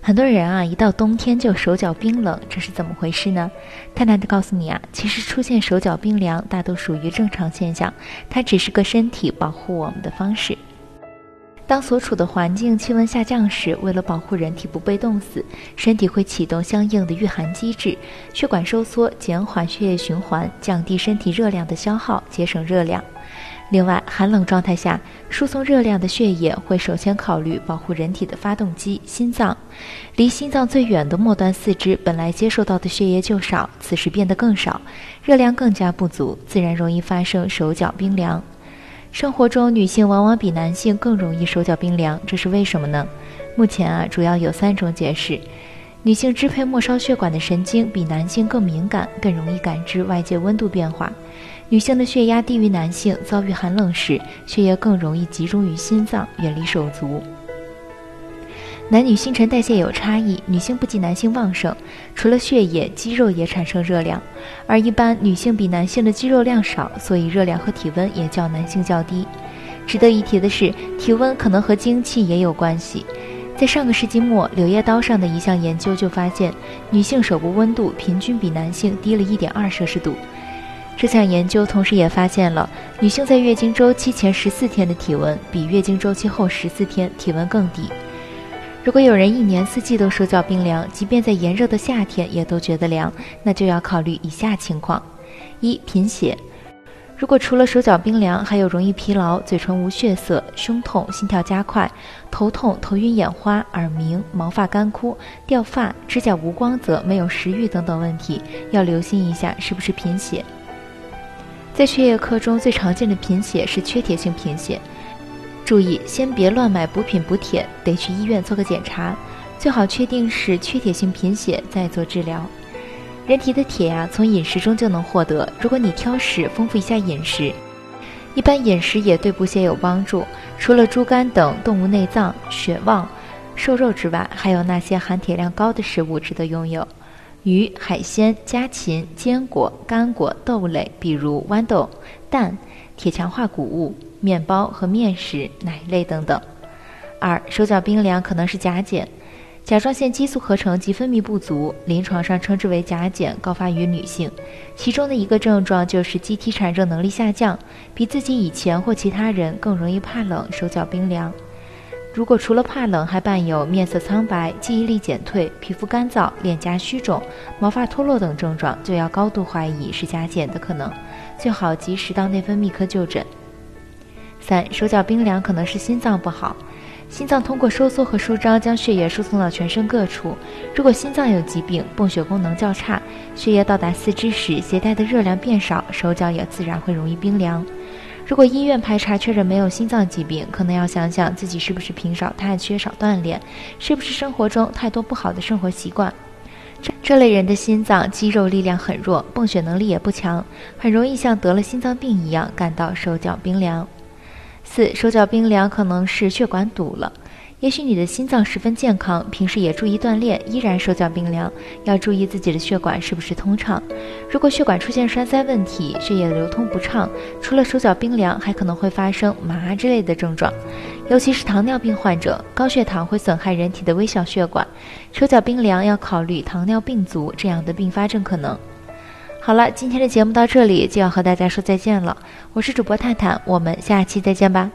很多人啊，一到冬天就手脚冰冷，这是怎么回事呢？探探的告诉你啊，其实出现手脚冰凉，大都属于正常现象，它只是个身体保护我们的方式。当所处的环境气温下降时，为了保护人体不被冻死，身体会启动相应的御寒机制，血管收缩，减缓血液循环，降低身体热量的消耗，节省热量。另外，寒冷状态下，输送热量的血液会首先考虑保护人体的发动机——心脏。离心脏最远的末端四肢本来接受到的血液就少，此时变得更少，热量更加不足，自然容易发生手脚冰凉。生活中，女性往往比男性更容易手脚冰凉，这是为什么呢？目前啊，主要有三种解释：女性支配末梢血管的神经比男性更敏感，更容易感知外界温度变化。女性的血压低于男性，遭遇寒冷时，血液更容易集中于心脏，远离手足。男女新陈代谢有差异，女性不及男性旺盛，除了血液，肌肉也产生热量，而一般女性比男性的肌肉量少，所以热量和体温也较男性较低。值得一提的是，体温可能和精气也有关系。在上个世纪末，《柳叶刀》上的一项研究就发现，女性手部温度平均比男性低了一点二摄氏度。这项研究同时也发现了，女性在月经周期前十四天的体温比月经周期后十四天体温更低。如果有人一年四季都手脚冰凉，即便在炎热的夏天也都觉得凉，那就要考虑以下情况：一、贫血。如果除了手脚冰凉，还有容易疲劳、嘴唇无血色、胸痛、心跳加快、头痛、头晕眼花、耳鸣、毛发干枯、掉发、指甲无光泽、没有食欲等等问题，要留心一下是不是贫血。在血液科中最常见的贫血是缺铁性贫血，注意先别乱买补品补铁，得去医院做个检查，最好确定是缺铁性贫血再做治疗。人体的铁呀，从饮食中就能获得，如果你挑食，丰富一下饮食，一般饮食也对补血有帮助。除了猪肝等动物内脏、血旺、瘦肉之外，还有那些含铁量高的食物值得拥有。鱼、海鲜、家禽、坚果、干果、豆类，比如豌豆、蛋、铁强化谷物、面包和面食、奶类等等。二、手脚冰凉可能是甲减，甲状腺激素合成及分泌不足，临床上称之为甲减，高发于女性。其中的一个症状就是机体产热能力下降，比自己以前或其他人更容易怕冷、手脚冰凉。如果除了怕冷，还伴有面色苍白、记忆力减退、皮肤干燥、脸颊虚肿、毛发脱落等症状，就要高度怀疑是甲减的可能，最好及时到内分泌科就诊。三、手脚冰凉可能是心脏不好，心脏通过收缩和舒张将血液输送到全身各处，如果心脏有疾病，泵血功能较差，血液到达四肢时携带的热量变少，手脚也自然会容易冰凉。如果医院排查确认没有心脏疾病，可能要想想自己是不是平少太、缺少锻炼，是不是生活中太多不好的生活习惯。这这类人的心脏肌肉力量很弱，泵血能力也不强，很容易像得了心脏病一样感到手脚冰凉。四、手脚冰凉可能是血管堵了。也许你的心脏十分健康，平时也注意锻炼，依然手脚冰凉，要注意自己的血管是不是通畅。如果血管出现栓塞问题，血液流通不畅，除了手脚冰凉，还可能会发生麻之类的症状。尤其是糖尿病患者，高血糖会损害人体的微小血管，手脚冰凉要考虑糖尿病足这样的并发症可能。好了，今天的节目到这里就要和大家说再见了，我是主播探探，我们下期再见吧。